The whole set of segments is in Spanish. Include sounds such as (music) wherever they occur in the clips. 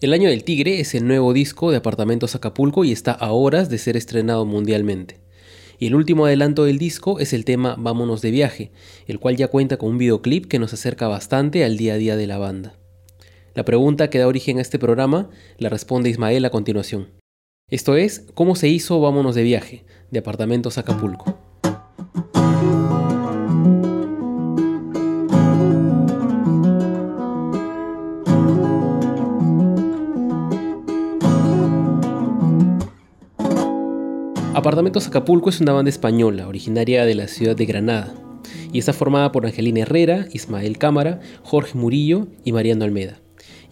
El Año del Tigre es el nuevo disco de Apartamentos Acapulco y está a horas de ser estrenado mundialmente. Y el último adelanto del disco es el tema Vámonos de viaje, el cual ya cuenta con un videoclip que nos acerca bastante al día a día de la banda. La pregunta que da origen a este programa la responde Ismael a continuación. Esto es, ¿cómo se hizo Vámonos de viaje, de Apartamentos Acapulco? Apartamentos Acapulco es una banda española, originaria de la ciudad de Granada, y está formada por Angelina Herrera, Ismael Cámara, Jorge Murillo y Mariano Almeda.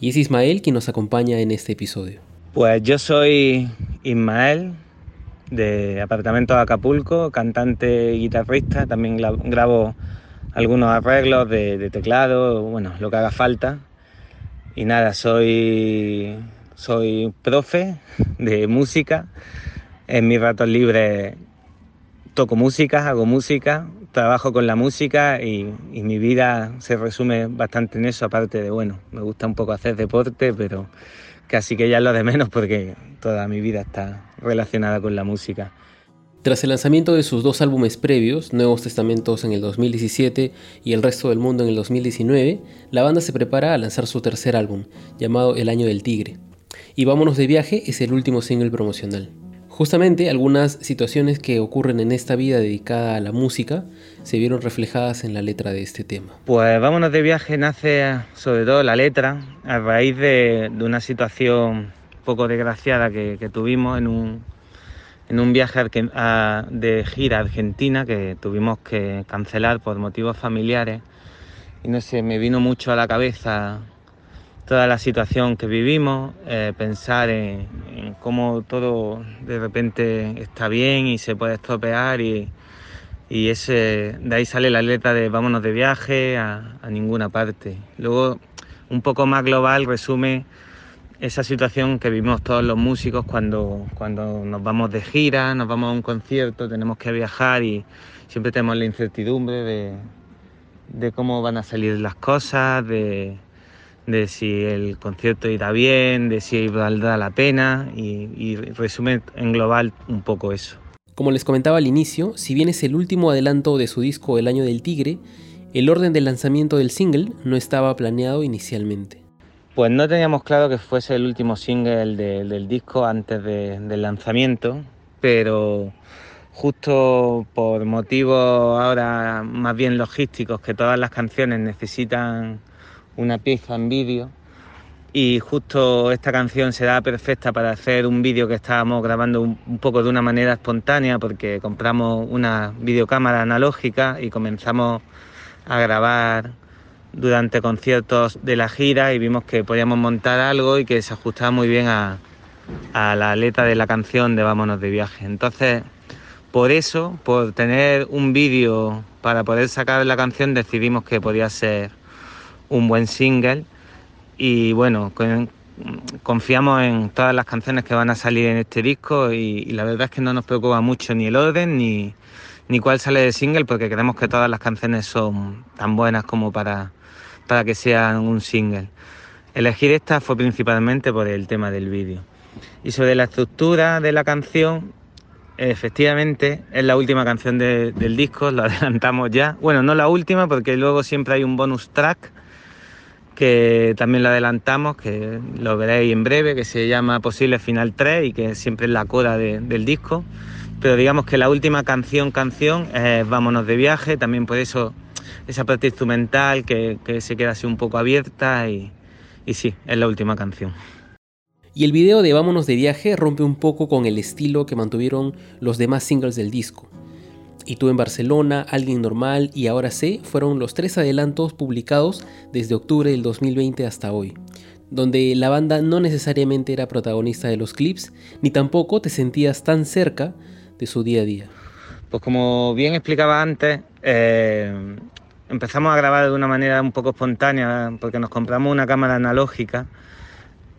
Y es Ismael quien nos acompaña en este episodio. Pues yo soy Ismael, de Apartamentos Acapulco, cantante y guitarrista, también grabo algunos arreglos de, de, teclado, bueno, lo que haga falta. Y nada, soy, soy profe de música en mis ratos libres toco música, hago música, trabajo con la música y, mi vida se resume bastante en eso, aparte de, bueno, me gusta un poco hacer deporte, pero casi que ya es lo de menos porque toda mi vida está relacionada con la música. Tras el lanzamiento de sus dos álbumes previos, Nuevos Testamentos en el 2017 y El Resto del Mundo en el 2019, la banda se prepara a lanzar su tercer álbum, llamado El Año del Tigre. Y Vámonos de Viaje es el último single promocional. Justamente algunas situaciones que ocurren en esta vida dedicada a la música se vieron reflejadas en la letra de este tema. Pues Vámonos de viaje nace sobre todo la letra a raíz de, una situación poco desgraciada que, tuvimos en un, en un viaje de gira a Argentina que tuvimos que cancelar por motivos familiares y no sé, me vino mucho a la cabeza toda la situación que vivimos, eh, pensar en, cómo todo de repente está bien y se puede estropear y, ese, de ahí sale la letra de vámonos de viaje a, ninguna parte. Luego, un poco más global, resume esa situación que vivimos todos los músicos cuando, cuando nos vamos de gira, nos vamos a un concierto, tenemos que viajar y siempre tenemos la incertidumbre de, de cómo van a salir las cosas, de de si el concierto irá bien, de si valdrá la pena y, resume en global un poco eso. Como les comentaba al inicio, si bien es el último adelanto de su disco El Año del Tigre, el orden del lanzamiento del single no estaba planeado inicialmente. Pues no teníamos claro que fuese el último single del disco antes del lanzamiento, pero justo por motivos ahora más bien logísticos, que todas las canciones necesitan una pieza en vídeo y justo esta canción se da perfecta para hacer un vídeo que estábamos grabando un, poco de una manera espontánea porque compramos una videocámara analógica y comenzamos a grabar durante conciertos de la gira y vimos que podíamos montar algo y que se ajustaba muy bien a, a la letra de la canción de Vámonos de viaje. Entonces, por eso, por tener un vídeo para poder sacar la canción, decidimos que podía ser un buen single y bueno, confiamos en todas las canciones que van a salir en este disco y, la verdad es que no nos preocupa mucho ni el orden ni, ni cuál sale de single porque creemos que todas las canciones son tan buenas como para, para que sean un single. Elegir esta fue principalmente por el tema del vídeo. Y sobre la estructura de la canción, efectivamente es la última canción del disco, lo (laughs) adelantamos ya. Bueno, no la última porque luego siempre hay un bonus track que también lo adelantamos, que lo veréis en breve, que se llama Posible Final 3 y que siempre es la coda del disco. Pero digamos que la última canción, canción, es Vámonos de viaje, también por eso esa parte instrumental que, se queda así un poco abierta y, y sí, es la última canción. Y el video de Vámonos de viaje rompe un poco con el estilo que mantuvieron los demás singles del disco. Y tú en Barcelona, Alguien Normal y Ahora sé fueron los tres adelantos publicados desde octubre del 2020 hasta hoy, donde la banda no necesariamente era protagonista de los clips, ni tampoco te sentías tan cerca de su día a día. Pues como bien explicaba antes, eh, empezamos a grabar de una manera un poco espontánea porque nos compramos una cámara analógica.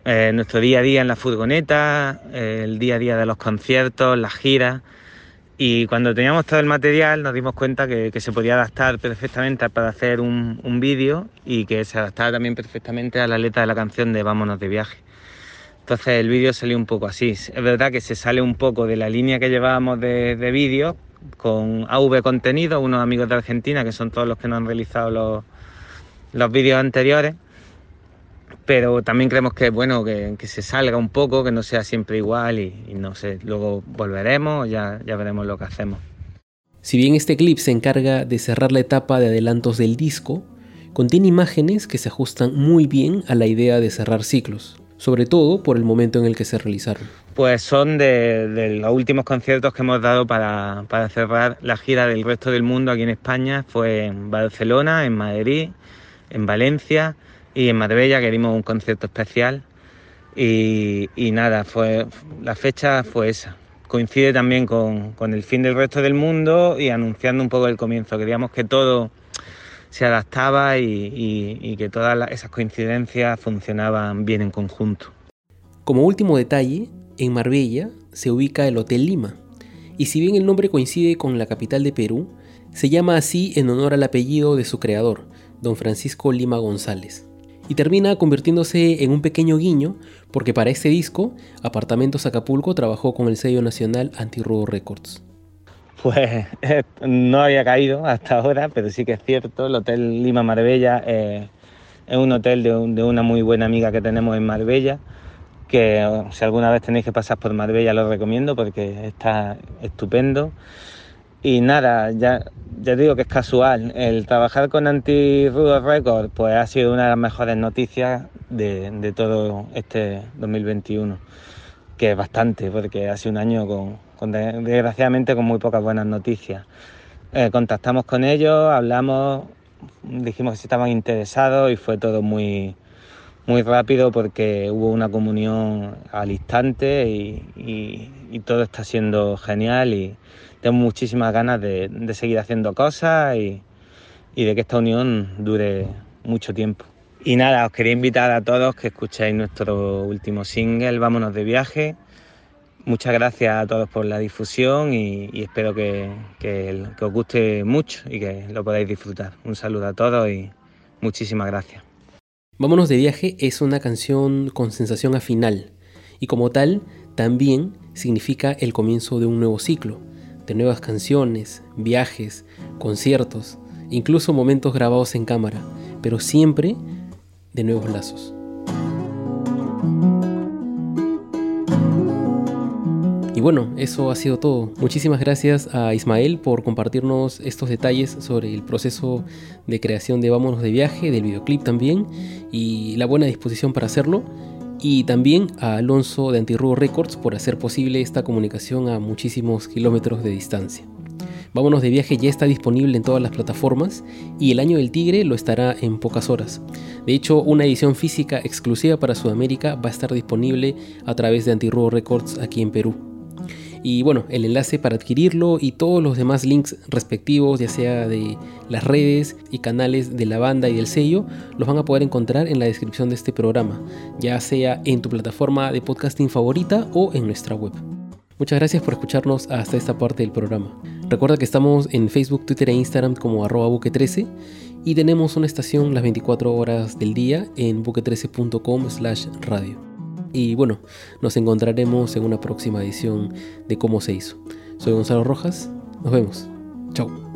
Eh, nuestro día a día en la furgoneta, el día a día de los conciertos, las giras. Y cuando teníamos todo el material nos dimos cuenta que, se podía adaptar perfectamente para hacer un, vídeo y que se adaptaba también perfectamente a la letra de la canción de Vámonos de viaje. Entonces el vídeo salió un poco así. Es verdad que se sale un poco de la línea que llevábamos de, de vídeo con AV Contenido, unos amigos de Argentina que son todos los que nos han realizado los, los vídeos anteriores. Pero también creemos que es bueno que, que, se salga un poco, que no sea siempre igual y, y no sé, luego volveremos, ya, ya veremos lo que hacemos. Si bien este clip se encarga de cerrar la etapa de adelantos del disco, contiene imágenes que se ajustan muy bien a la idea de cerrar ciclos, sobre todo por el momento en el que se realizaron. Pues son de, de los últimos conciertos que hemos dado para, para, cerrar la gira del resto del mundo aquí en España. Fue en Barcelona, en Madrid, en Valencia y en Marbella, que dimos un concierto especial. Y, y nada, fue, la fecha fue esa. Coincide también con, con el fin del resto del mundo y anunciando un poco el comienzo. Queríamos que todo se adaptaba y, y, y que todas esas coincidencias funcionaban bien en conjunto. Como último detalle, en Marbella se ubica el Hotel Lima, y si bien el nombre coincide con la capital de Perú, se llama así en honor al apellido de su creador, don Francisco Lima González. Y termina convirtiéndose en un pequeño guiño, porque para este disco, Apartamentos Acapulco trabajó con el sello nacional Antirrobo Records. Pues no había caído hasta ahora, pero sí que es cierto, el Hotel Lima Marbella eh, es un hotel de, de, una muy buena amiga que tenemos en Marbella, que si alguna vez tenéis que pasar por Marbella lo recomiendo porque está estupendo. Y nada, ya, ya digo que es casual. El trabajar con Anti-Rudo Records pues ha sido una de las mejores noticias de, de todo este 2021, que es bastante, porque ha sido un año con, con desgraciadamente con muy pocas buenas noticias. Eh, contactamos con ellos, hablamos, dijimos que si estaban interesados y fue todo muy, muy rápido porque hubo una comunión al instante y, y, todo está siendo genial y tengo muchísimas ganas de, de seguir haciendo cosas y, y, de que esta unión dure mucho tiempo. Y nada, os quería invitar a todos que escuchéis nuestro último single, Vámonos de viaje. Muchas gracias a todos por la difusión y, espero que, que os guste mucho y que lo podáis disfrutar. Un saludo a todos y muchísimas gracias. Vámonos de viaje es una canción con sensación a final y como tal también significa el comienzo de un nuevo ciclo, de nuevas canciones, viajes, conciertos, incluso momentos grabados en cámara, pero siempre de nuevos lazos. Y bueno, eso ha sido todo. Muchísimas gracias a Ismael por compartirnos estos detalles sobre el proceso de creación de Vámonos de viaje, del videoclip también, y la buena disposición para hacerlo. Y también a Alonso de Antirrubo Records por hacer posible esta comunicación a muchísimos kilómetros de distancia. Vámonos de viaje ya está disponible en todas las plataformas y el año del tigre lo estará en pocas horas. De hecho, una edición física exclusiva para Sudamérica va a estar disponible a través de Antirrubo Records aquí en Perú. Y bueno, el enlace para adquirirlo y todos los demás links respectivos, ya sea de las redes y canales de la banda y del sello, los van a poder encontrar en la descripción de este programa, ya sea en tu plataforma de podcasting favorita o en nuestra web. Muchas gracias por escucharnos hasta esta parte del programa. Recuerda que estamos en Facebook, Twitter e Instagram como arroba buque13 y tenemos una estación las 24 horas del día en buque13.com slash radio. Y bueno, nos encontraremos en una próxima edición de Cómo se hizo. Soy Gonzalo Rojas, nos vemos. Chao.